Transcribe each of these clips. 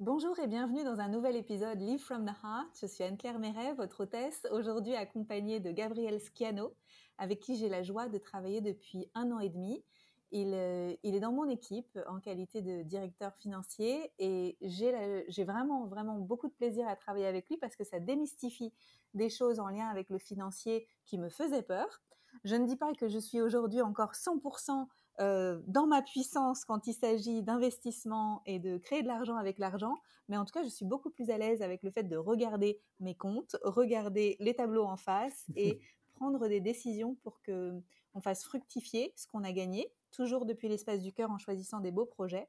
Bonjour et bienvenue dans un nouvel épisode Live from the Heart. Je suis Anne-Claire Méret, votre hôtesse, aujourd'hui accompagnée de Gabriel Schiano, avec qui j'ai la joie de travailler depuis un an et demi. Il, euh, est dans mon équipe en qualité de directeur financier et j'ai vraiment, vraiment beaucoup de plaisir à travailler avec lui parce que ça démystifie des choses en lien avec le financier qui me faisaient peur. Je ne dis pas que je suis aujourd'hui encore 100% euh, dans ma puissance quand il s'agit d'investissement et de créer de l'argent avec l'argent, mais en tout cas, je suis beaucoup plus à l'aise avec le fait de regarder mes comptes, regarder les tableaux en face et prendre des décisions pour que on fasse fructifier ce qu'on a gagné, toujours depuis l'espace du cœur en choisissant des beaux projets.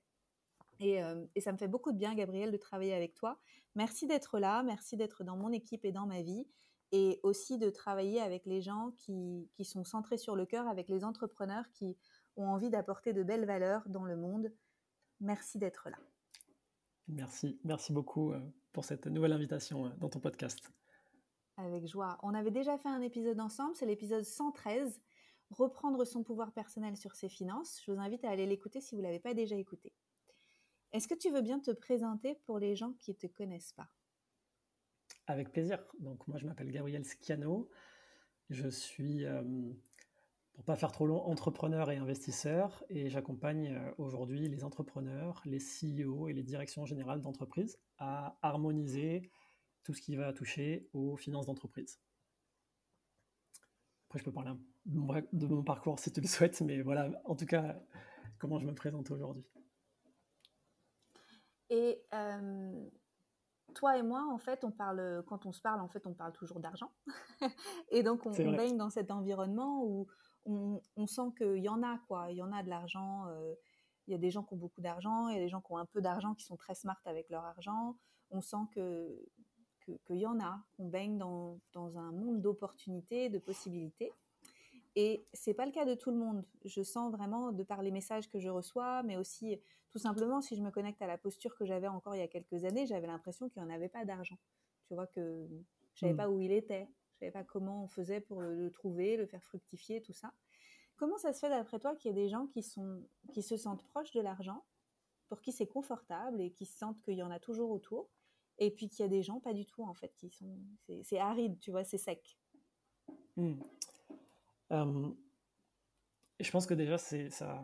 Et, euh, et, ça me fait beaucoup de bien, Gabriel, de travailler avec toi. Merci d'être là, merci d'être dans mon équipe et dans ma vie, et aussi de travailler avec les gens qui, qui sont centrés sur le cœur, avec les entrepreneurs qui ont envie d'apporter de belles valeurs dans le monde. Merci d'être là. Merci, merci beaucoup euh, pour cette nouvelle invitation euh, dans ton podcast. Avec joie. On avait déjà fait un épisode ensemble, c'est l'épisode 113, Reprendre son pouvoir personnel sur ses finances. Je vous invite à aller l'écouter si vous ne l'avez pas déjà écouté. Est-ce que tu veux bien te présenter pour les gens qui ne te connaissent pas? Avec plaisir. Donc moi je m'appelle Gabriel Schiano. Je suis euh, pour pas faire trop long, entrepreneur et investisseur, et j'accompagne euh, aujourd'hui les entrepreneurs, les CEO et les directions générales d'entreprise à harmoniser tout ce qui va toucher aux finances d'entreprise. Après, je peux parler de mon parcours si tu le souhaites, mais voilà, en tout cas, comment je me présente aujourd'hui. Et euh, toi et moi, en fait, on parle, quand on se parle, en fait, on parle toujours d'argent. et donc, on, on baigne dans cet environnement où on, sent qu'il y en a, quoi. Il y en a de l'argent. Euh, il y a des gens qui ont beaucoup d'argent, il y a des gens qui ont un peu d'argent, qui sont très smart avec leur argent. On sent que qu'il y en a, qu'on baigne dans, un monde d'opportunités, de possibilités. Et c'est pas le cas de tout le monde. Je sens vraiment, de par les messages que je reçois, mais aussi tout simplement, si je me connecte à la posture que j'avais encore il y a quelques années, j'avais l'impression qu'il n'y en avait pas d'argent. Tu vois que je savais hmm. pas où il était pas comment on faisait pour le, trouver, le faire fructifier, tout ça. Comment ça se fait d'après toi qu'il y ait des gens qui, sont, qui se sentent proches de l'argent, pour qui c'est confortable et qui sentent qu'il y en a toujours autour, et puis qu'il y a des gens pas du tout en fait, qui sont, c'est aride, tu vois, c'est sec? Hmm. Euh, je pense que déjà c'est ça,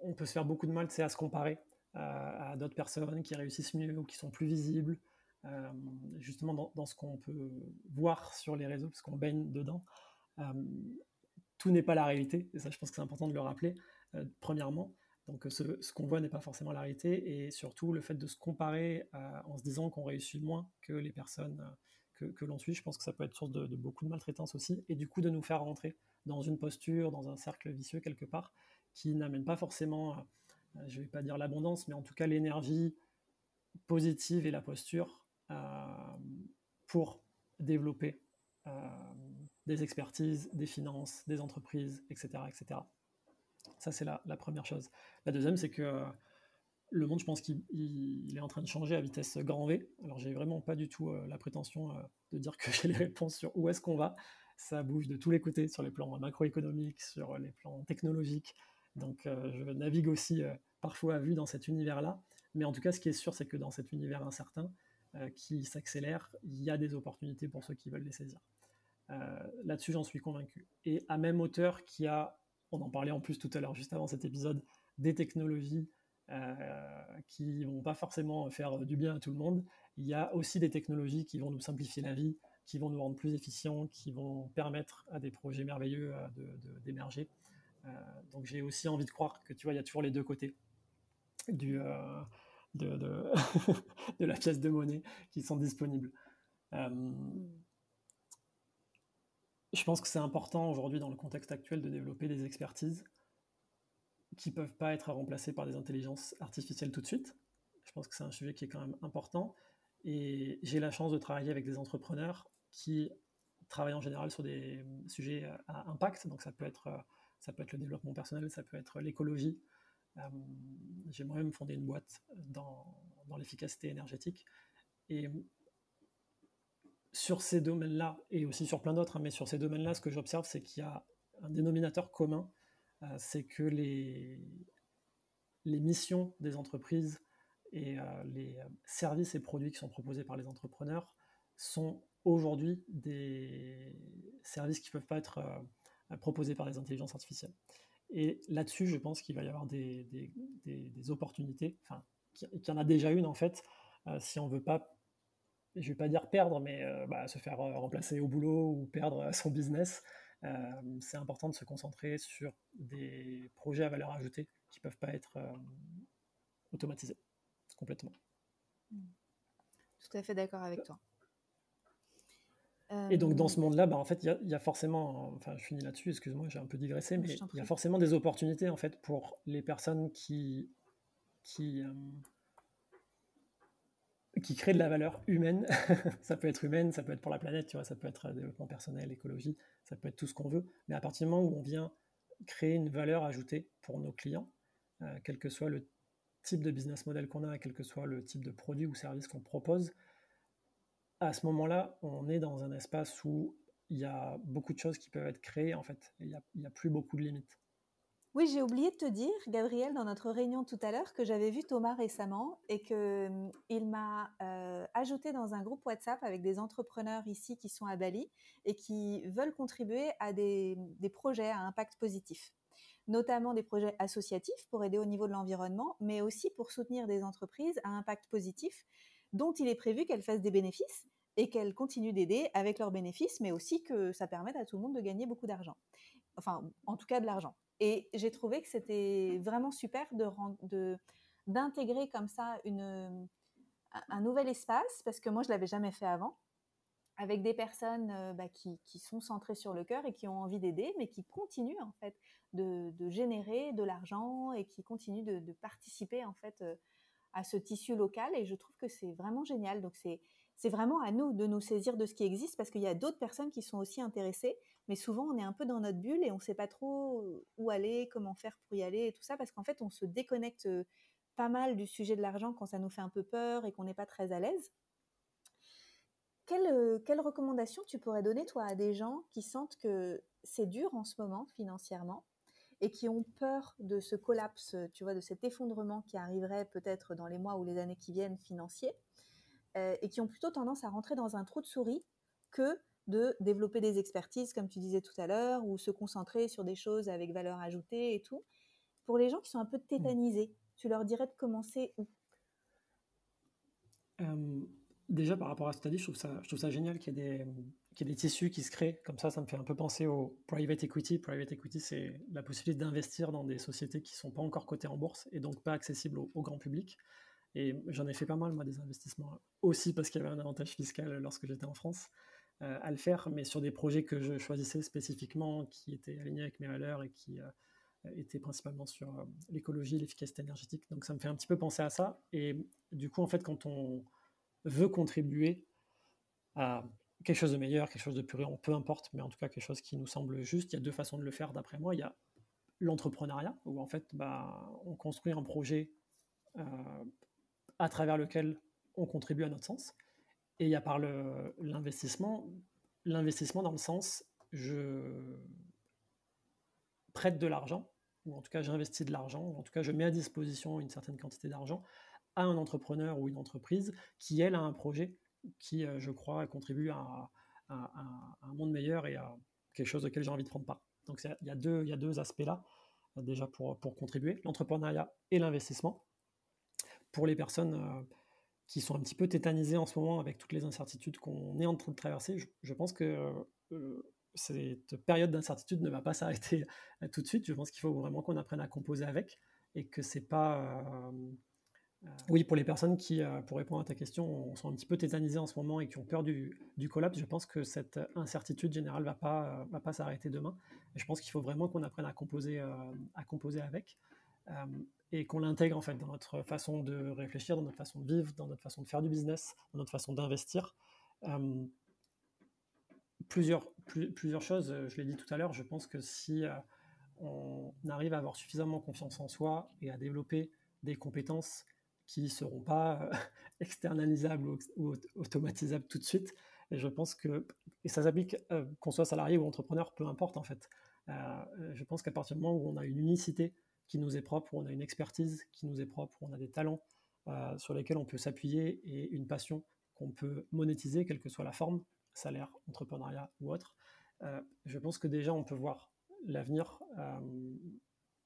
on peut se faire beaucoup de mal, c'est à se comparer à, à d'autres personnes qui réussissent mieux ou qui sont plus visibles euh, justement dans, ce qu'on peut voir sur les réseaux, parce qu'on baigne dedans. Euh, tout n'est pas la réalité, et ça je pense que c'est important de le rappeler, euh, premièrement. Donc ce, qu'on voit n'est pas forcément la réalité, et surtout le fait de se comparer en se disant qu'on réussit moins que les personnes que, l'on suit, je pense que ça peut être source de, de, beaucoup de maltraitance aussi, et du coup de nous faire rentrer dans une posture, dans un cercle vicieux quelque part, qui n'amène pas forcément, je ne vais pas dire l'abondance, mais en tout cas l'énergie positive et la posture pour développer euh, des expertises, des finances, des entreprises, etc. etc. Ça, c'est la, première chose. La deuxième, c'est que euh, le monde, je pense qu'il est en train de changer à vitesse grand V. Alors, j'ai vraiment pas du tout la prétention de dire que j'ai les réponses sur où est-ce qu'on va. Ça bouge de tous les côtés, sur les plans macroéconomiques, sur les plans technologiques. Donc, je navigue aussi parfois à vue dans cet univers-là. Mais en tout cas, ce qui est sûr, c'est que dans cet univers incertain, euh, qui s'accélèrent, il y a des opportunités pour ceux qui veulent les saisir. Euh, là-dessus, j'en suis convaincu. Et à même hauteur qui a, on en parlait en plus tout à l'heure, juste avant cet épisode, des technologies euh, qui vont pas forcément faire du bien à tout le monde, il y a aussi des technologies qui vont nous simplifier la vie, qui vont nous rendre plus efficients, qui vont permettre à des projets merveilleux d'émerger. donc j'ai aussi envie de croire que tu vois, il y a toujours les deux côtés du, de, de, la pièce de monnaie qui sont disponibles. Euh, je pense que c'est important aujourd'hui dans le contexte actuel de développer des expertises qui ne peuvent pas être remplacées par des intelligences artificielles tout de suite. Je pense que c'est un sujet qui est quand même important. Et j'ai la chance de travailler avec des entrepreneurs qui travaillent en général sur des sujets à impact. Donc ça peut être, ça peut être le développement personnel, ça peut être l'écologie, j'ai moi-même fondé une boîte dans, l'efficacité énergétique. Et sur ces domaines-là, et aussi sur plein d'autres, hein, mais sur ces domaines-là, ce que j'observe, c'est qu'il y a un dénominateur commun, euh, c'est que les, les missions des entreprises Et les services et produits qui sont proposés par les entrepreneurs sont aujourd'hui des services qui ne peuvent pas être proposés par les intelligences artificielles. Et là-dessus, je pense qu'il va y avoir des, des, opportunités, enfin, qu'il y en a déjà une en fait, si on ne veut pas je ne vais pas dire perdre, mais euh, bah, se faire euh, remplacer au boulot ou perdre euh, son business, c'est important de se concentrer sur des projets à valeur ajoutée qui ne peuvent pas être automatisés complètement. Mmh. Tout à fait d'accord avec toi. Et donc dans ce monde-là, bah, en fait, il y, a forcément, enfin je finis là-dessus, excuse-moi, j'ai un peu digressé, mais il y a forcément des opportunités en fait pour les personnes qui, qui, qui crée de la valeur humaine. ça peut être humaine, ça peut être pour la planète, tu vois, ça peut être développement personnel, écologie, ça peut être tout ce qu'on veut. Mais à partir du moment où on vient créer une valeur ajoutée pour nos clients, euh, quel que soit le type de business model qu'on a, quel que soit le type de produit ou service qu'on propose, à ce moment-là, on est dans un espace où il y a beaucoup de choses qui peuvent être créées en fait. Il n'y a, plus beaucoup de limites. Oui, j'ai oublié de te dire, Gabriel, dans notre réunion tout à l'heure, que j'avais vu Thomas récemment et qu'il mmh, m'a euh, ajouté dans un groupe WhatsApp avec des entrepreneurs ici qui sont à Bali et qui veulent contribuer à des, projets à impact positif, notamment des projets associatifs pour aider au niveau de l'environnement, mais aussi pour soutenir des entreprises à impact positif dont il est prévu qu'elles fassent des bénéfices et qu'elles continuent d'aider avec leurs bénéfices, mais aussi que ça permette à tout le monde de gagner beaucoup d'argent. Enfin, en tout cas de l'argent. Et j'ai trouvé que c'était vraiment super de, d'intégrer comme ça une, un nouvel espace, parce que moi, je ne l'avais jamais fait avant, avec des personnes euh, bah, qui, qui, sont centrées sur le cœur et qui ont envie d'aider, mais qui continuent en fait de, de générer de l'argent et qui continuent de, de, participer en fait euh, à ce tissu local. Et je trouve que c'est vraiment génial. Donc c'est c'est vraiment à nous de nous saisir de ce qui existe parce qu'il y a d'autres personnes qui sont aussi intéressées, mais souvent on est un peu dans notre bulle et on ne sait pas trop où aller, comment faire pour y aller et tout ça parce qu'en fait on se déconnecte pas mal du sujet de l'argent quand ça nous fait un peu peur et qu'on n'est pas très à l'aise. Quelle, quelle recommandation tu pourrais donner toi à des gens qui sentent que c'est dur en ce moment financièrement et qui ont peur de ce collapse, tu vois, de cet effondrement qui arriverait peut-être dans les mois ou les années qui viennent financiers? Euh, et qui ont plutôt tendance à rentrer dans un trou de souris que de développer des expertises, comme tu disais tout à l'heure, ou se concentrer sur des choses avec valeur ajoutée et tout. Pour les gens qui sont un peu mmh. tétanisés, tu leur dirais de commencer où? Euh, Déjà, par rapport à ce que tu as dit, je trouve ça, je trouve ça génial qu'il y, ait des, des tissus qui se créent. Comme ça, ça me fait un peu penser au private equity. Private equity, c'est la possibilité d'investir dans des sociétés qui ne sont pas encore cotées en bourse et donc pas accessibles au grand public. Et j'en ai fait pas mal, moi, des investissements aussi parce qu'il y avait un avantage fiscal lorsque j'étais en France euh, à le faire, mais sur des projets que je choisissais spécifiquement, qui étaient alignés avec mes valeurs et qui euh, étaient principalement sur euh, l'écologie, l'efficacité énergétique. Donc ça me fait un petit peu penser à ça. Et du coup, en fait, quand on veut contribuer à quelque chose de meilleur, quelque chose de plus réel, peu importe, mais en tout cas quelque chose qui nous semble juste, il y a deux façons de le faire d'après moi. Il y a l'entrepreneuriat, où en fait, bah, on construit un projet à travers lequel on contribue à notre sens. Et il y a par l'investissement, l'investissement dans le sens, je prête de l'argent, ou en tout cas j'investis de l'argent, ou en tout cas je mets à disposition une certaine quantité d'argent à un entrepreneur ou une entreprise qui, elle, a un projet qui, euh, je crois, contribue à, un monde meilleur et à quelque chose auquel j'ai envie de prendre part. Donc il y, a deux, y a deux aspects-là, euh, déjà pour, pour contribuer, l'entrepreneuriat et l'investissement pour les personnes euh, qui sont un petit peu tétanisées en ce moment avec toutes les incertitudes qu'on est en train de traverser, je, pense que euh, cette période d'incertitude ne va pas s'arrêter euh, tout de suite. Je pense qu'il faut vraiment qu'on apprenne à composer avec et que c'est pas. oui, pour les personnes qui, pour répondre à ta question, sont un petit peu tétanisées en ce moment et qui ont peur du, du collapse, je pense que cette incertitude générale va pas, va pas s'arrêter demain. Je pense qu'il faut vraiment qu'on apprenne à composer, à composer avec et qu'on l'intègre en fait dans notre façon de réfléchir, dans notre façon de vivre, dans notre façon de faire du business, dans notre façon d'investir. Euh, plusieurs, choses, je l'ai dit tout à l'heure, je pense que si euh, on arrive à avoir suffisamment confiance en soi et à développer des compétences qui ne seront pas euh, externalisables ou, automatisables tout de suite, et je pense que, et ça s'applique qu'on soit salarié ou entrepreneur, peu importe en fait, je pense qu'à partir du moment où on a une unicité qui nous est propre, où on a une expertise qui nous est propre, où on a des talents sur lesquels on peut s'appuyer et une passion qu'on peut monétiser, quelle que soit la forme, salaire, entrepreneuriat ou autre, je pense que déjà on peut voir l'avenir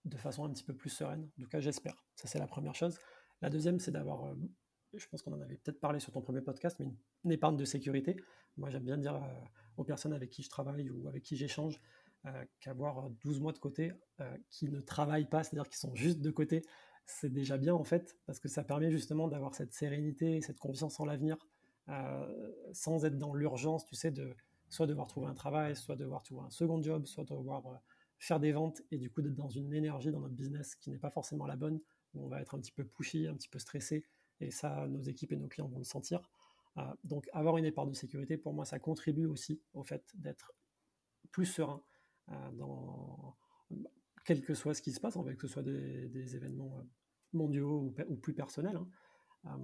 de façon un petit peu plus sereine. En tout cas, j'espère. Ça, c'est la première chose. La deuxième, c'est d'avoir, euh, je pense qu'on en avait peut-être parlé sur ton premier podcast, mais une, épargne de sécurité. Moi, j'aime bien dire euh, aux personnes avec qui je travaille ou avec qui j'échange euh, qu'avoir 12 mois de côté qui ne travaillent pas, c'est-à-dire qui sont juste de côté, c'est déjà bien en fait, parce que ça permet justement d'avoir cette sérénité, cette confiance en l'avenir, sans être dans l'urgence, tu sais, de soit devoir trouver un travail, soit devoir trouver un second job, soit devoir faire des ventes et du coup d'être dans une énergie dans notre business qui n'est pas forcément la bonne, où on va être un petit peu pushy, un petit peu stressé, et ça, nos équipes et nos clients vont le sentir. Euh, donc avoir une épargne de sécurité, pour moi, ça contribue aussi au fait d'être plus serein euh, dans quel que soit ce qui se passe, en fait, que ce soit des, événements euh, mondiaux ou, plus personnels. Hein.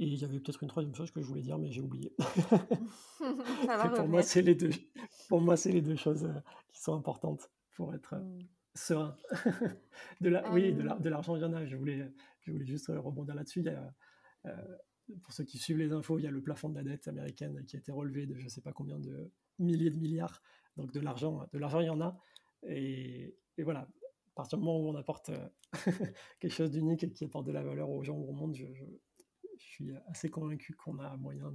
Et il y avait peut-être une troisième chose que je voulais dire, mais j'ai oublié. pour, moi, c'est les deux, pour moi, c'est les deux choses euh, qui sont importantes pour être euh, mmh. serein. de la, oui, de l'argent, il y en a. Je voulais, je voulais juste euh, rebondir là-dessus. pour ceux qui suivent les infos, il y a le plafond de la dette américaine qui a été relevé de je ne sais pas combien de milliers de milliards. Donc de l'argent, de l'argent, il y en a. Et, et voilà, à partir du moment où on apporte quelque chose d'unique et qui apporte de la valeur aux gens au monde, je, je suis assez convaincu qu'on a moyen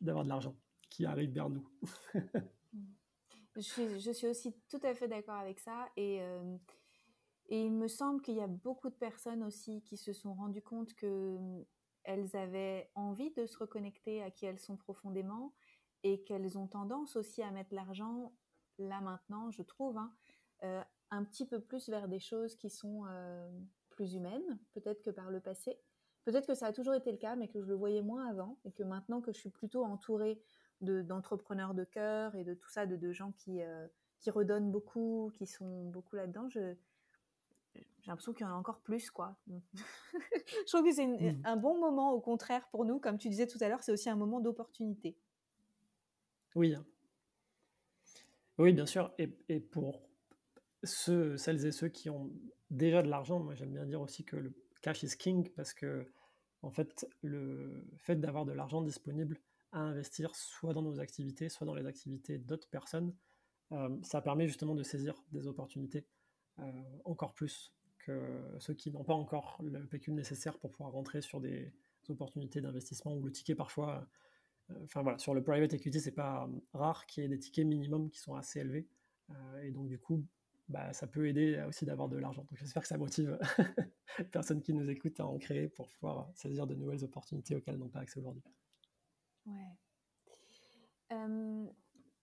d'avoir de, l'argent qui arrive vers nous. je, suis, je, suis, aussi tout à fait d'accord avec ça. Et, euh, et il me semble qu'il y a beaucoup de personnes aussi qui se sont rendues compte qu'elles avaient envie de se reconnecter à qui elles sont profondément et qu'elles ont tendance aussi à mettre l'argent, là maintenant, je trouve, hein, euh, un petit peu plus vers des choses qui sont euh, plus humaines, peut-être que par le passé. Peut-être que ça a toujours été le cas, mais que je le voyais moins avant, et que maintenant que je suis plutôt entourée d'entrepreneurs de, cœur et de tout ça, de, gens qui, euh, qui redonnent beaucoup, qui sont beaucoup là-dedans, j'ai l'impression qu'il y en a encore plus, quoi. je trouve que c'est mmh. un bon moment, au contraire, pour nous. Comme tu disais tout à l'heure, c'est aussi un moment d'opportunité. Oui. Oui, bien sûr. Et, pour celles et ceux qui ont déjà de l'argent, moi j'aime bien dire aussi que le cash is king parce que en fait, le fait d'avoir de l'argent disponible à investir soit dans nos activités, soit dans les activités d'autres personnes, euh, ça permet justement de saisir des opportunités euh, encore plus que ceux qui n'ont pas encore le pécule nécessaire pour pouvoir rentrer sur des opportunités d'investissement ou le ticket parfois. Euh, enfin voilà, sur le private equity, c'est pas rare qu'il y ait des tickets minimums qui sont assez élevés. et donc du coup, bah, ça peut aider aussi d'avoir de l'argent. Donc j'espère que ça motive les personnes qui nous écoutent à en créer pour pouvoir saisir de nouvelles opportunités auxquelles elles n'ont pas accès aujourd'hui. Ouais.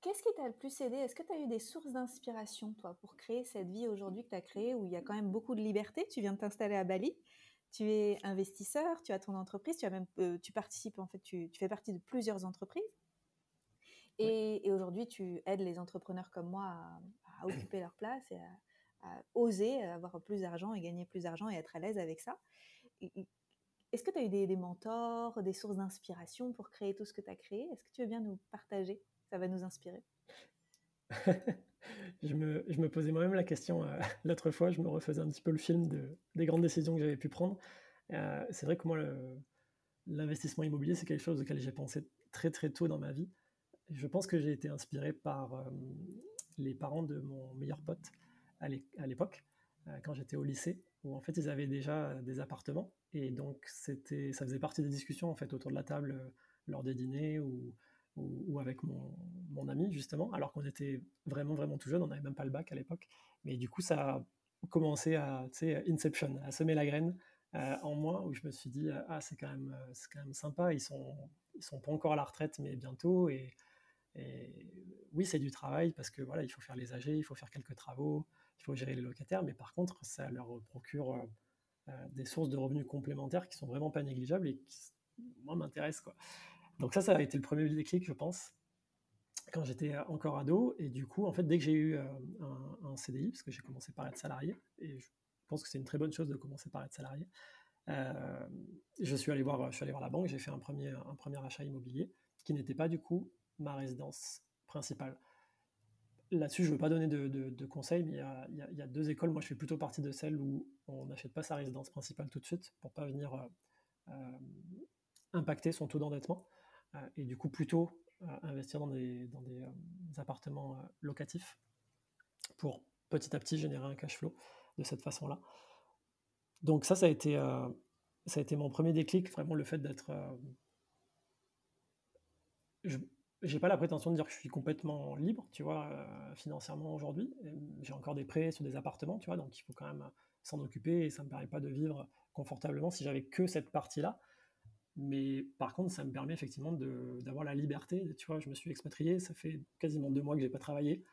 Qu'est-ce qui t'a le plus aidé? Est-ce que tu as eu des sources d'inspiration, toi, pour créer cette vie aujourd'hui que tu as créée, où il y a quand même beaucoup de liberté? Tu viens de t'installer à Bali, tu es investisseur, tu as ton entreprise, tu, as même, euh, tu participes, en fait, tu, tu, fais partie de plusieurs entreprises. Et, et aujourd'hui, tu aides les entrepreneurs comme moi à, à occuper leur place et à, oser avoir plus d'argent et gagner plus d'argent et être à l'aise avec ça. Est-ce que tu as eu des, mentors, des sources d'inspiration pour créer tout ce que tu as créé? Est-ce que tu veux bien nous partager? Ça va nous inspirer. je, me, je, me, posais moi-même la question euh, l'autre fois, je me refaisais un petit peu le film de, des grandes décisions que j'avais pu prendre. Euh, c'est vrai que moi, l'investissement immobilier, c'est quelque chose auquel j'ai pensé très très tôt dans ma vie. Je pense que j'ai été inspiré par euh, les parents de mon meilleur pote à l'époque, quand j'étais au lycée, où en fait ils avaient déjà des appartements. Et donc ça faisait partie des discussions en fait autour de la table lors des dîners ou, ou, avec mon, mon, ami justement, alors qu'on était vraiment vraiment tout jeune, on n'avait même pas le bac à l'époque. Mais du coup ça a commencé à, tu sais, Inception, à semer la graine euh, en moi, où je me suis dit ah c'est quand même c'est quand même sympa, ils sont ils sont pas encore à la retraite mais bientôt et oui, c'est du travail parce que voilà, il faut faire les AG, il faut faire quelques travaux, il faut gérer les locataires, mais par contre, ça leur procure euh, euh, des sources de revenus complémentaires qui sont vraiment pas négligeables et qui, moi, m'intéressent. Donc ça, ça a été le premier déclic, je pense, quand j'étais encore ado. Et du coup, en fait, dès que j'ai eu euh, un, CDI, parce que j'ai commencé par être salarié, et je pense que c'est une très bonne chose de commencer par être salarié, je, suis allé voir, je suis allé voir la banque, j'ai fait un premier, un premier achat immobilier qui n'était pas du coup ma résidence principale. là-dessus, je ne veux pas donner de, conseils, mais il y, a, deux écoles. Moi, je fais plutôt partie de celles où on n'achète pas sa résidence principale tout de suite pour pas venir impacter son taux d'endettement. Et du coup, plutôt investir dans des, dans des appartements locatifs pour petit à petit générer un cash flow de cette façon-là. Donc ça, ça a été, euh, ça a été mon premier déclic, vraiment le fait d'être... Euh, je j'ai pas la prétention de dire que je suis complètement libre, tu vois, euh, financièrement aujourd'hui. J'ai encore des prêts sur des appartements, tu vois, donc il faut quand même s'en occuper et ça me permet pas de vivre confortablement si j'avais que cette partie-là. Mais par contre, ça me permet effectivement d'avoir la liberté. Tu vois, je me suis expatrié, ça fait quasiment deux mois que j'ai pas travaillé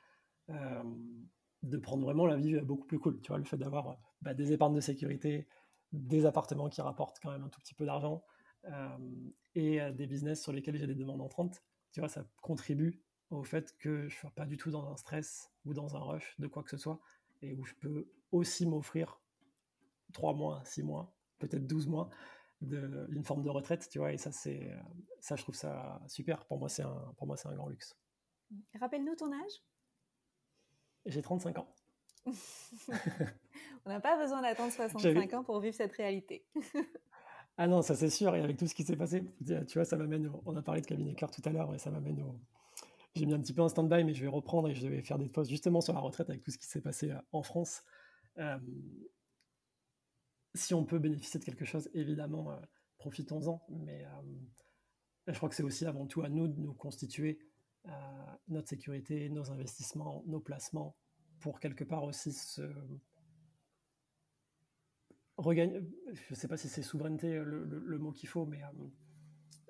de prendre vraiment la vie beaucoup plus cool. Tu vois, le fait d'avoir bah, des épargnes de sécurité, des appartements qui rapportent quand même un tout petit peu d'argent euh, et euh, des business sur lesquels j'ai des demandes entrantes, tu vois, ça contribue au fait que je ne sois pas du tout dans un stress ou dans un rush de quoi que ce soit et où je peux aussi m'offrir 3 mois, 6 mois, peut-être 12 mois d'une forme de retraite, tu vois, et ça, c'est, ça, je trouve ça super. Pour moi, c'est un, pour moi, c'est un grand luxe. Rappelle-nous ton âge j'ai 35 ans. On n'a pas besoin d'attendre 65 ans pour vivre cette réalité. ah non, ça c'est sûr. Et avec tout ce qui s'est passé, tu vois, ça m'amène. On a parlé de cabinet cœur tout à l'heure et ça m'amène au. J'ai mis un petit peu un stand-by, mais je vais reprendre et je vais faire des posts justement sur la retraite avec tout ce qui s'est passé euh, en France. Euh, si on peut bénéficier de quelque chose, évidemment, euh, profitons-en. Mais je crois que c'est aussi avant tout à nous de nous constituer notre sécurité, nos investissements, nos placements, pour quelque part aussi se regagner, je ne sais pas si c'est souveraineté le, mot qu'il faut, mais euh,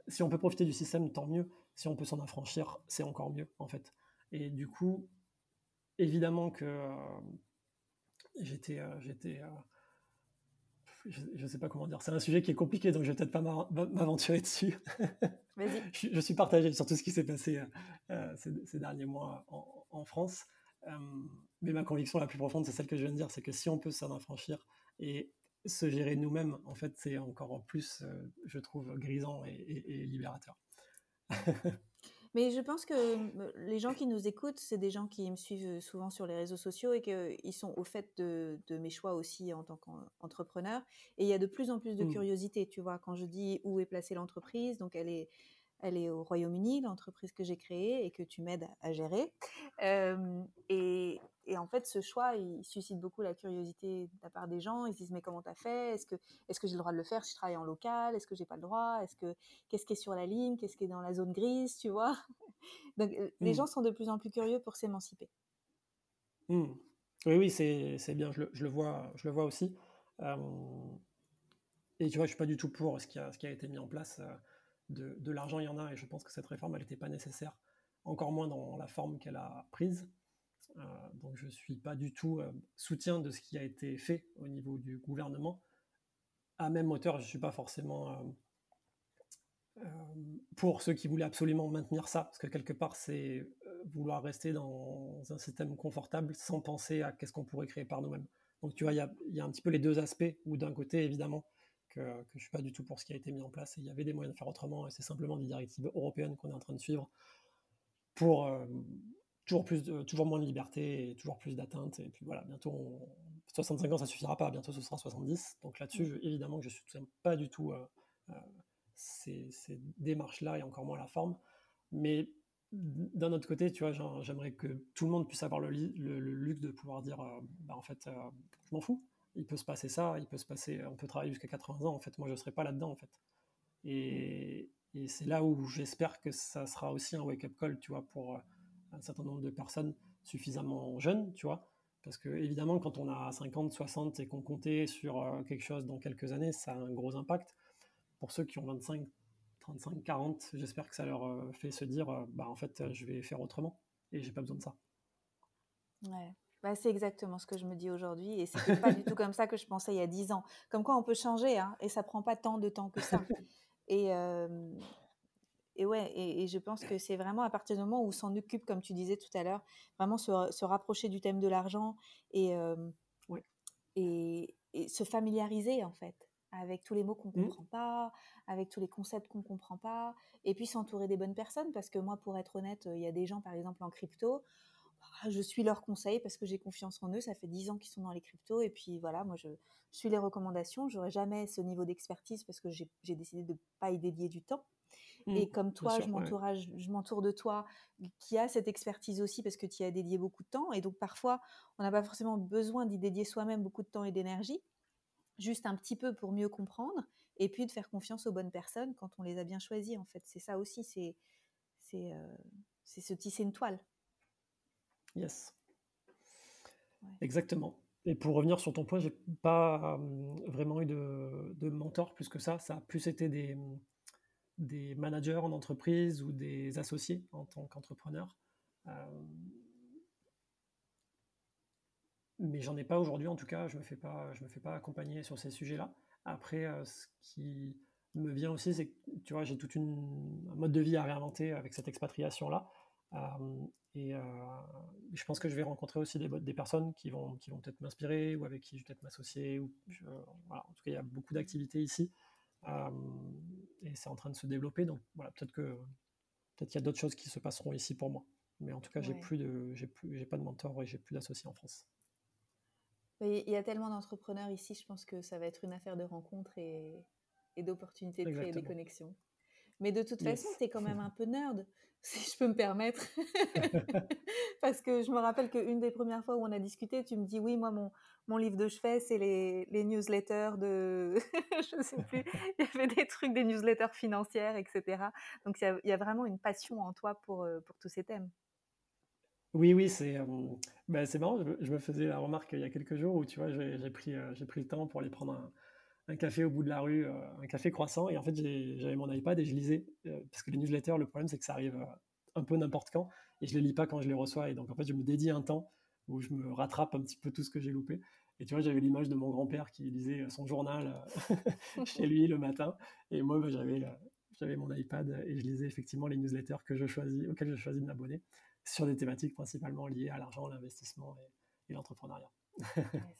si on peut profiter du système, tant mieux. Si on peut s'en affranchir, c'est encore mieux, en fait. Et du coup, évidemment que euh, j'étais, euh, j'étais je ne sais pas comment dire. C'est un sujet qui est compliqué, donc je vais peut-être pas m'aventurer dessus. je, je, suis partagé sur tout ce qui s'est passé euh, euh, ces, derniers mois en, France. Euh, mais ma conviction la plus profonde, c'est celle que je viens de dire, c'est que si on peut s'en affranchir et se gérer nous-mêmes, en fait, c'est encore plus, je trouve, grisant et, et libérateur. Mais je pense que les gens qui nous écoutent, c'est des gens qui me suivent souvent sur les réseaux sociaux et qu'ils sont au fait de, mes choix aussi en tant qu'entrepreneur. Et il y a de plus en plus de mmh. curiosité, tu vois, quand je dis où est placée l'entreprise, donc elle est, elle est au Royaume-Uni, l'entreprise que j'ai créée et que tu m'aides à, gérer. et, en fait, ce choix, il suscite beaucoup la curiosité de la part des gens. Ils se disent mais comment t'as fait? Est-ce que, est-ce que j'ai le droit de le faire? Si je travaille en local Est-ce que j'ai pas le droit? Est-ce que qu'est-ce qui est sur la ligne? Qu'est-ce qui est dans la zone grise? Tu vois? Donc les mmh. gens sont de plus en plus curieux pour s'émanciper. Mmh. Oui, oui, c'est, bien. Je le, je le, vois, je le vois aussi. et tu vois, je suis pas du tout pour ce qui a, ce qui a été mis en place de, l'argent, il y en a, et je pense que cette réforme, elle n'était pas nécessaire, encore moins dans la forme qu'elle a prise. Euh, donc je ne suis pas du tout euh, soutien de ce qui a été fait au niveau du gouvernement. À même hauteur, je ne suis pas forcément euh, pour ceux qui voulaient absolument maintenir ça, parce que quelque part, c'est vouloir rester dans un système confortable sans penser à qu'est-ce qu'on pourrait créer par nous-mêmes. Donc tu vois, il y, y a, un petit peu les deux aspects, où d'un côté, évidemment, que, je ne suis pas du tout pour ce qui a été mis en place. Et il y avait des moyens de faire autrement, et c'est simplement des directives européennes qu'on est en train de suivre pour euh, toujours, plus toujours moins de liberté et toujours plus d'atteinte. Et puis voilà, bientôt, 65 ans, ça suffira pas, bientôt ce sera 70. Donc là-dessus, évidemment que je soutiens pas du tout euh, euh, ces, démarches-là, et encore moins la forme. Mais d'un autre côté, tu vois, j'aimerais que tout le monde puisse avoir le, luxe de pouvoir dire, bah, en fait, je m'en fous il peut se passer ça, il peut se passer, on peut travailler jusqu'à 80 ans. En fait, moi, je ne serai pas là-dedans, en fait. Et, c'est là où j'espère que ça sera aussi un wake-up call, tu vois, pour euh, un certain nombre de personnes suffisamment jeunes, tu vois. Parce que, évidemment, quand on a 50, 60 et qu'on comptait sur euh, quelque chose dans quelques années, ça a un gros impact. Pour ceux qui ont 25, 35, 40, j'espère que ça leur euh, fait se dire, bah, en fait, je vais faire autrement et j'ai pas besoin de ça. Ouais. Bah, c'est exactement ce que je me dis aujourd'hui et c'est pas du tout comme ça que je pensais il y a dix ans. Comme quoi on peut changer hein, et ça prend pas tant de temps que ça. Et, et ouais, et, je pense que c'est vraiment à partir du moment où on s'en occupe, comme tu disais tout à l'heure, vraiment se, rapprocher du thème de l'argent et, et, se familiariser en fait avec tous les mots qu'on ne mmh. comprend pas, avec tous les concepts qu'on ne comprend pas, et puis s'entourer des bonnes personnes parce que moi, pour être honnête, il y a des gens par exemple en crypto je suis leurs conseils parce que j'ai confiance en eux. Ça fait dix ans qu'ils sont dans les cryptos. Et puis voilà, moi, je, suis les recommandations. J'aurai jamais ce niveau d'expertise parce que j'ai décidé de ne pas y dédier du temps. Mmh, et comme toi, je m'entoure de toi qui a cette expertise aussi parce que tu y as dédié beaucoup de temps. Et donc parfois, on n'a pas forcément besoin d'y dédier soi-même beaucoup de temps et d'énergie, juste un petit peu pour mieux comprendre et puis de faire confiance aux bonnes personnes quand on les a bien choisies. En fait, c'est ça aussi, c'est c'est euh, se tisser une toile. Yes. Exactement. Et pour revenir sur ton point, j'ai pas vraiment eu de, de, mentor plus que ça. Ça a plus été des, des managers en entreprise ou des associés en tant qu'entrepreneur. Euh, mais j'en ai pas aujourd'hui, en tout cas, je me fais pas, je me fais pas accompagner sur ces sujets-là. Après, euh, ce qui me vient aussi, c'est que tu vois, j'ai toute une un mode de vie à réinventer avec cette expatriation-là. Euh, et je pense que je vais rencontrer aussi des, des personnes qui vont, qui vont peut-être m'inspirer ou avec qui je vais peut-être m'associer. Ou voilà. En tout cas, il y a beaucoup d'activités ici et c'est en train de se développer. Donc voilà, peut-être que peut-être qu'il y a d'autres choses qui se passeront ici pour moi. Mais en tout cas, j'ai plus de, j'ai plus, j'ai pas de mentor et j'ai plus d'associés en France. Il y a tellement d'entrepreneurs ici, je pense que ça va être une affaire de rencontres et, et d'opportunités de créer des connexions. Mais de toute façon, tu es quand même un peu nerd, si je peux me permettre. Parce que je me rappelle qu'une des premières fois où on a discuté, tu me dis oui, moi, mon, mon livre de chevet, c'est les, les, newsletters de. je ne sais plus, il y avait des trucs, des newsletters financières, etc. Donc il y, a, vraiment une passion en toi pour, euh, pour tous ces thèmes. Oui, oui, c'est euh, ben, c'est marrant. Je, me faisais la remarque il y a quelques jours où tu vois, j'ai pris, euh, j'ai pris le temps pour aller prendre un, un café au bout de la rue, euh, un café croissant. Et en fait, j'avais mon iPad et je lisais. Euh, parce que les newsletters, le problème, c'est que ça arrive euh, un peu n'importe quand. Et je ne les lis pas quand je les reçois. Et donc, en fait, je me dédie un temps où je me rattrape un petit peu tout ce que j'ai loupé. Et tu vois, j'avais l'image de mon grand-père qui lisait son journal chez lui le matin. Et moi, bah, j'avais, mon iPad et je lisais effectivement les newsletters que je choisis, auxquels je choisis de m'abonner sur des thématiques principalement liées à l'argent, l'investissement et, l'entrepreneuriat.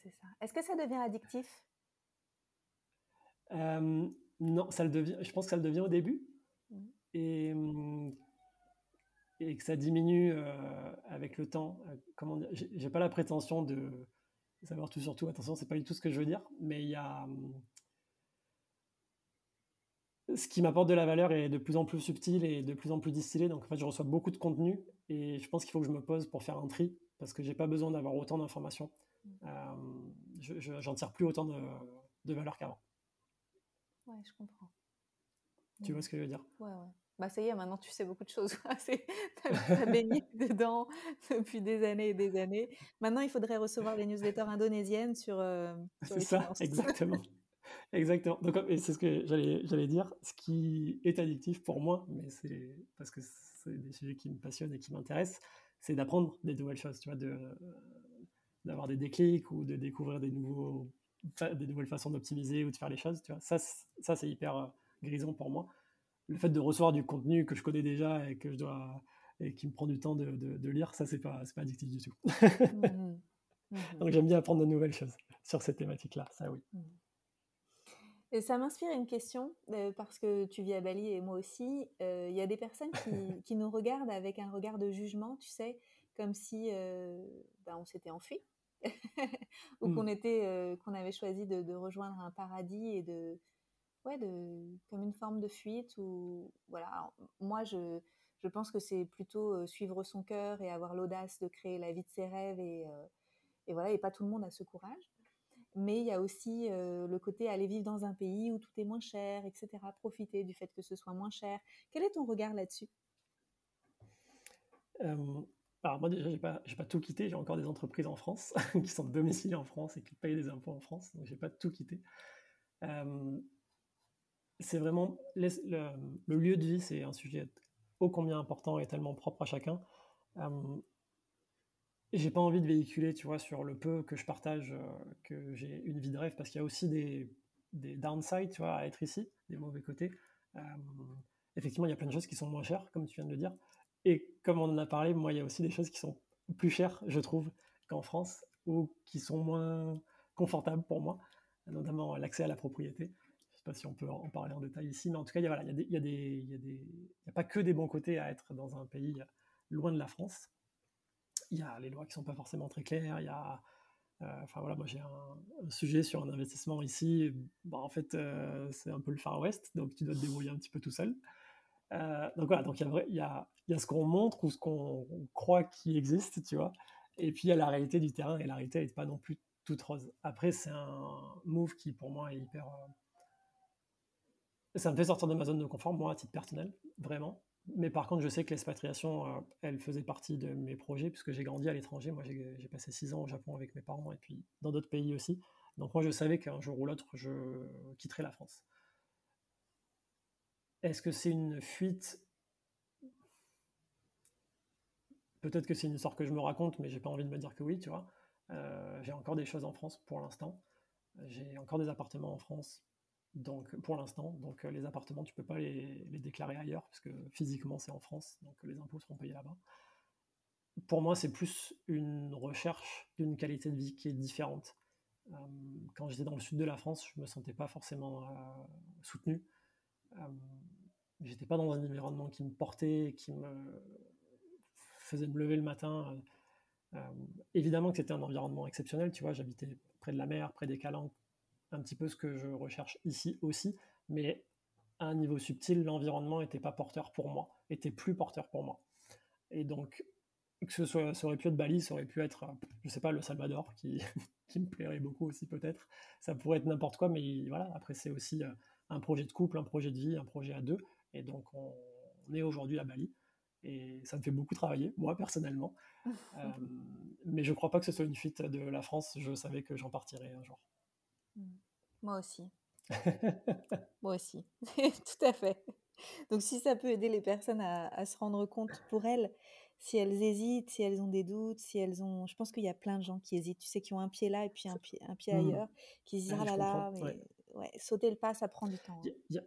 c'est ça. Est-ce que ça devient addictif? Euh, non, ça le devient, je pense que ça le devient au début. Mmh. Et, et que ça diminue euh, avec le temps. Euh, comment J'ai pas la prétention de savoir tout sur tout. Attention, c'est pas du tout ce que je veux dire. Mais il y a. Ce qui m'apporte de la valeur est de plus en plus subtil et de plus en plus distillé. Donc en fait, je reçois beaucoup de contenu et je pense qu'il faut que je me pose pour faire un tri parce que j'ai pas besoin d'avoir autant d'informations. J'en tire plus autant de, de valeur qu'avant. Ouais, je comprends. Tu vois ce que je veux dire? Ouais, ouais. Bah ça y est, maintenant tu sais beaucoup de choses. tu as, baigné dedans depuis des années et des années. Maintenant, il faudrait recevoir les newsletters indonésiennes sur, euh, C'est ça, exactement. exactement. Donc, c'est ce que j'allais dire. Ce qui est addictif pour moi, mais c'est parce que c'est des sujets qui me passionnent et qui m'intéressent, c'est d'apprendre des nouvelles choses, tu vois, de, d'avoir des déclics ou de découvrir des nouveaux des nouvelles façons d'optimiser ou de faire les choses. Tu vois. Ça, ça c'est hyper euh, grisant pour moi. Le fait de recevoir du contenu que je connais déjà et que je dois et qui me prend du temps de, de, lire, ça c'est pas pas addictif du tout. Mmh mmh Donc j'aime bien apprendre de nouvelles choses sur cette thématique-là. Ça oui. Mmh et ça m'inspire une question, euh, parce que tu vis à Bali et moi aussi. Euh, il y a des personnes qui, qui, nous regardent avec un regard de jugement, tu sais, comme si ben, on s'était enfui ou qu'on mmh. était, euh, qu'on avait choisi de, rejoindre un paradis et de, ouais, de, comme une forme de fuite. Ou voilà. moi, je, je pense que c'est plutôt euh, suivre son cœur et avoir l'audace de créer la vie de ses rêves et, euh, et voilà. Et pas tout le monde a ce courage. Mais il y a aussi le côté aller vivre dans un pays où tout est moins cher, etc. Profiter du fait que ce soit moins cher. Quel est ton regard là-dessus? Alors moi déjà, j'ai pas, pas tout quitté, j'ai encore des entreprises en France qui sont domiciliées en France et qui payent des impôts en France, donc j'ai pas tout quitté. Euh, c'est vraiment le, lieu de vie, c'est un sujet ô combien important et tellement propre à chacun. Euh, j'ai pas envie de véhiculer, tu vois, sur le peu que je partage, euh, que j'ai une vie de rêve, parce qu'il y a aussi des, des downsides, tu vois, à être ici, des mauvais côtés. Euh, effectivement, il y a plein de choses qui sont moins chères, comme tu viens de le dire. Et comme on en a parlé, moi, il y a aussi des choses qui sont plus chères, je trouve, qu'en France, ou qui sont moins confortables pour moi, notamment l'accès à la propriété. Je ne sais pas si on peut en parler en détail ici, mais en tout cas, il n'y a, pas que des bons côtés à être dans un pays loin de la France. il y a les lois qui sont pas forcément très claires, y a enfin voilà, moi j'ai un, sujet sur un investissement ici. Bah, en fait, c'est un peu le Far West, donc tu dois te débrouiller un petit peu tout seul. Donc voilà, donc il y a, ce qu'on montre ou ce qu'on croit qui existe, tu vois. Et puis il y a la réalité du terrain, et la réalité n'est pas non plus toute rose. Après, c'est un move qui pour moi est hyper. ça me fait sortir de ma zone de confort, moi, à titre personnel, vraiment. Mais par contre, je sais que l'expatriation, euh, elle faisait partie de mes projets, puisque j'ai grandi à l'étranger. Moi, j'ai passé six ans au Japon avec mes parents, et puis dans d'autres pays aussi. Donc moi, je savais qu'un jour ou l'autre, je quitterais la France. Est-ce que c'est une fuite? Peut-être que c'est une histoire que je me raconte, mais j'ai pas envie de me dire que oui, tu vois. Euh, j'ai encore des choses en France pour l'instant. J'ai encore des appartements en France donc pour l'instant. Donc euh, les appartements, tu peux pas les, déclarer ailleurs, parce que physiquement c'est en France, donc les impôts seront payés là-bas. Pour moi, c'est plus une recherche d'une qualité de vie qui est différente. Euh, quand j'étais dans le sud de la France, je me sentais pas forcément soutenu. J'étais pas dans un environnement qui me portait, qui me faisait me lever le matin. évidemment que c'était un environnement exceptionnel, tu vois, j'habitais près de la mer, près des calanques, un petit peu ce que je recherche ici aussi, mais à un niveau subtil, l'environnement n'était pas porteur pour moi, était plus porteur pour moi. Et donc, que ce soit, ça aurait pu être Bali, ça aurait pu être, je sais pas, le Salvador, qui, qui me plairait beaucoup aussi peut-être. Ça pourrait être n'importe quoi, mais voilà, après c'est aussi euh, un projet de couple, un projet de vie, un projet à deux. Et donc on, est aujourd'hui à Bali. Et ça me fait beaucoup travailler, moi personnellement. Euh, mais je crois pas que ce soit une fuite de la France. Je savais que j'en partirais un jour. Mmh. Moi aussi. Moi aussi. Tout à fait. Donc si ça peut aider les personnes à, se rendre compte pour elles, si elles hésitent, si elles ont des doutes, si elles ont... Je pense qu'il y a plein de gens qui hésitent, tu sais, qui ont un pied là et puis un pied, un pied mmh. ailleurs, qui se disent, ah là là, mais ouais. sauter le pas, ça prend du temps. Hein».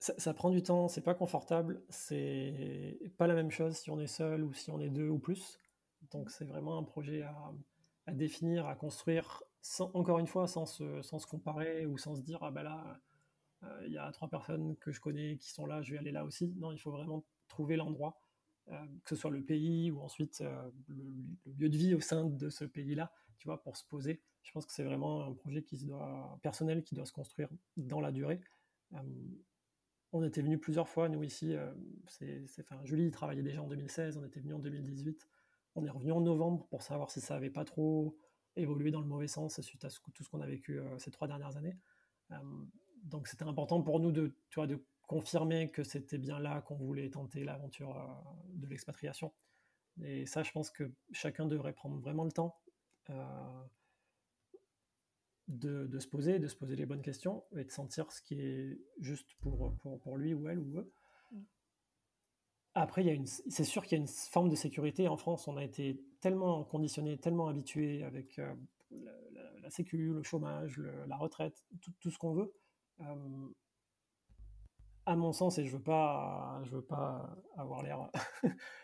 Ça, prend du temps, c'est pas confortable, c'est pas la même chose si on est seul ou si on est deux ou plus. Donc c'est vraiment un projet à, définir, à construire encore une fois, sans se, comparer ou sans se dire, ah ben là, euh, il y a trois personnes que je connais qui sont là, je vais aller là aussi. Non, il faut vraiment trouver l'endroit, euh, que ce soit le pays ou ensuite euh, le, lieu de vie au sein de ce pays-là, tu vois, pour se poser. Je pense que c'est vraiment un projet qui se doit, personnel qui doit se construire dans la durée. On était venu plusieurs fois, nous ici, c'est, enfin, Julie travaillait déjà en 2016, on était venu en 2018. On est revenu en novembre pour savoir si ça avait pas trop évolué dans le mauvais sens suite à tout ce qu'on a vécu euh, ces trois dernières années. Euh, donc c'était important pour nous de, tu vois, de confirmer que c'était bien là qu'on voulait tenter l'aventure euh, de l'expatriation. Et ça, je pense que chacun devrait prendre vraiment le temps de, de, se poser, de se poser les bonnes questions et de sentir ce qui est juste pour, pour, pour lui ou elle ou eux. Après, c'est sûr qu'il y a une forme de sécurité. En France, on a été tellement conditionné, tellement habitué avec euh, la, sécu, le chômage, la retraite, tout, ce qu'on veut. Euh, à mon sens, et je veux pas, je veux pas avoir l'air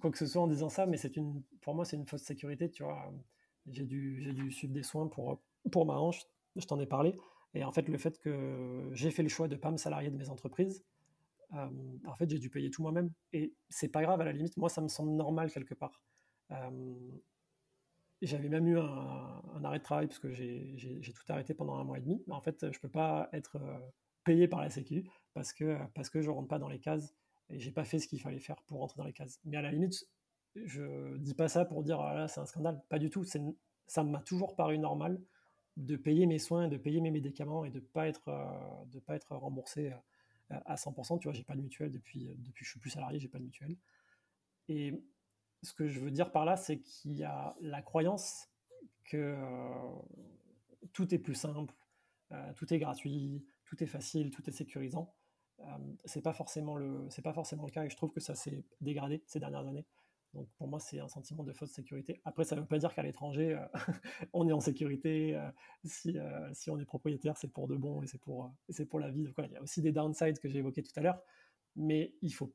quoi que ce soit en disant ça, mais c'est une, pour moi, c'est une fausse sécurité. Tu vois, j'ai dû, j'ai dû suivre des soins pour pour ma hanche. Je t'en ai parlé. Et en fait, le fait que j'ai fait le choix de pas me salarier de mes entreprises, euh, en fait, j'ai dû payer tout moi-même. Et c'est pas grave, à la limite, moi, ça me semble normal quelque part. Euh, j'avais même eu un, arrêt de travail parce que j'ai tout arrêté pendant un mois et demi. Mais en fait, je peux pas être euh, payé par la Sécu parce que, parce que je rentre pas dans les cases et j'ai pas fait ce qu'il fallait faire pour rentrer dans les cases. Mais à la limite, je dis pas ça pour dire ah là c'est un scandale, pas du tout. Ça m'a toujours paru normal de payer mes soins, de payer mes médicaments et de pas de pas être remboursé à 100%. Tu vois, j'ai pas de mutuelle depuis, depuis que je suis plus salarié, j'ai pas de mutuelle. Et ce que je veux dire par là, c'est qu'il y a la croyance que euh, tout est plus simple, euh, tout est gratuit, tout est facile, tout est sécurisant. Euh, c'est pas c'est pas forcément le cas et je trouve que ça s'est dégradé ces dernières années. Donc pour moi, c'est un sentiment de fausse sécurité. Après, ça ne veut pas dire qu'à l'étranger, euh, on est en sécurité. Euh, si, euh, si, on est propriétaire, c'est pour de bon et c'est pour, la vie. Il y a aussi des downsides que j'ai évoqués tout à l'heure. Mais il faut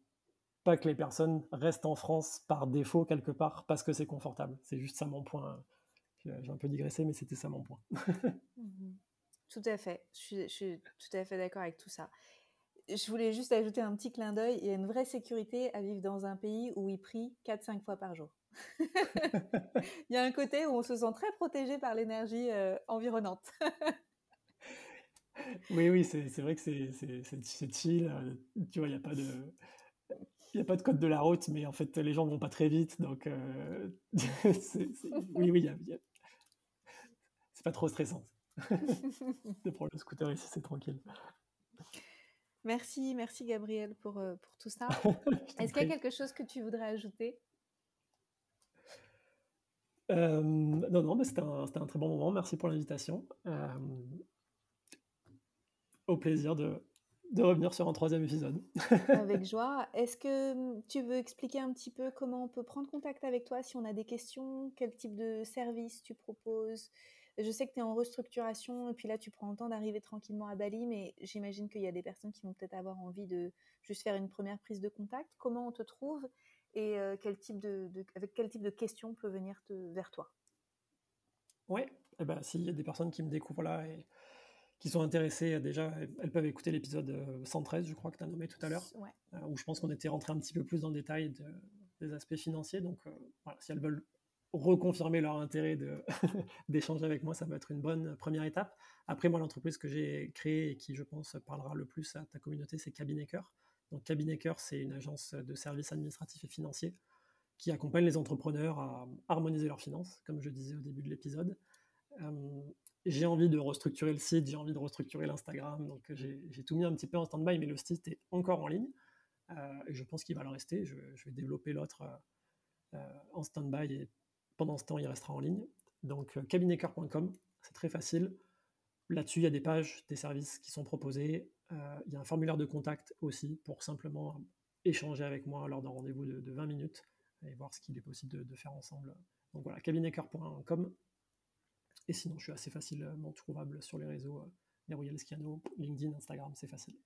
pas que les personnes restent en France par défaut quelque part parce que c'est confortable. C'est juste ça mon point. J'ai un peu digressé, mais c'était ça mon point. Mmh tout à fait. Je suis tout à fait d'accord avec tout ça je voulais juste ajouter un petit clin d'œil. Il y a une vraie sécurité à vivre dans un pays où il prie 4-5 fois par jour. Il y a un côté où on se sent très protégé par l'énergie environnante. oui, oui, c'est vrai que c'est chill. Tu vois, il n'y a pas de il n'y a pas de code de la route, mais en fait, les gens ne vont pas très vite. Donc, euh, oui, oui, c'est pas trop stressant. de prendre le scooter ici, c'est tranquille. Merci, merci Gabriel pour, euh, pour tout ça. Est-ce qu'il y a quelque chose que tu voudrais ajouter? Euh, Non, non, mais c'était un, un, très bon moment. Merci pour l'invitation. au plaisir de, de revenir sur un troisième épisode. avec joie. Est-ce que hum, tu veux expliquer un petit peu comment on peut prendre contact avec toi si on a des questions? Quel type de service tu proposes? Je sais que tu es en restructuration et puis là tu prends le temps d'arriver tranquillement à Bali, mais j'imagine qu'il y a des personnes qui vont peut-être avoir envie de juste faire une première prise de contact. Comment on te trouve et euh, quel type de, avec quel type de questions on peut venir te, vers toi? Oui, eh ben, s'il y a des personnes qui me découvrent là et qui sont intéressées, déjà, elles peuvent écouter l'épisode 113, euh, je crois, que tu as nommé tout à l'heure, euh, où je pense qu'on était rentré un petit peu plus dans le détail des aspects financiers. Donc, euh, voilà, si elles veulent reconfirmer leur intérêt d'échanger avec moi, ça va être une bonne première étape. Après, moi, l'entreprise que j'ai créée et qui, je pense, parlera le plus à ta communauté, c'est Cabinet Cœur. Donc, Cabinet Cœur, c'est une agence de services administratifs et financiers qui accompagne les entrepreneurs à harmoniser leurs finances, comme je disais au début de l'épisode j'ai envie de restructurer le site, j'ai envie de restructurer l'Instagram, donc j'ai tout mis un petit peu en stand-by, mais le site est encore en ligne, euh, et je pense qu'il va le rester. Je, vais développer l'autre euh, euh, en stand-by, et pendant ce temps, il restera en ligne. Donc, cabinetcœur.com, c'est très facile. Là-dessus, il y a des pages, des services qui sont proposés. il y a un formulaire de contact aussi pour simplement échanger avec moi lors d'un rendez-vous de, 20 minutes et voir ce qu'il est possible de, de faire ensemble. Donc voilà, cabinetcœur.com, et sinon, je suis assez facilement trouvable sur les réseaux, euh, Gabriel Schiano, LinkedIn, Instagram, c'est facile.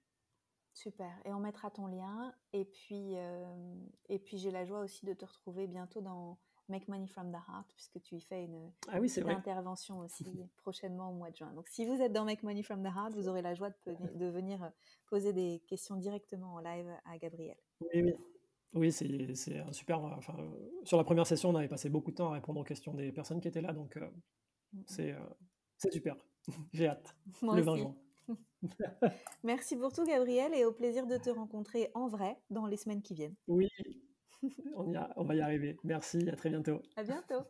Super. Et on mettra ton lien. Et puis, euh, et puis j'ai la joie aussi de te retrouver bientôt dans Make Money from the Heart, puisque tu y fais une, ah oui, intervention aussi prochainement au mois de juin. Donc, si vous êtes dans Make Money from the Heart, vous aurez la joie de, de venir euh, poser des questions directement en live à Gabriel. Oui, oui. Oui, c'est un super. Enfin, sur la première session, on avait passé beaucoup de temps à répondre aux questions des personnes qui étaient là. Donc, euh, c'est super. J'ai hâte. le 20 juin. Merci pour tout, Gabriel, et au plaisir de te rencontrer en vrai dans les semaines qui viennent. Oui, on, y on va y arriver. Merci, à très bientôt. À bientôt.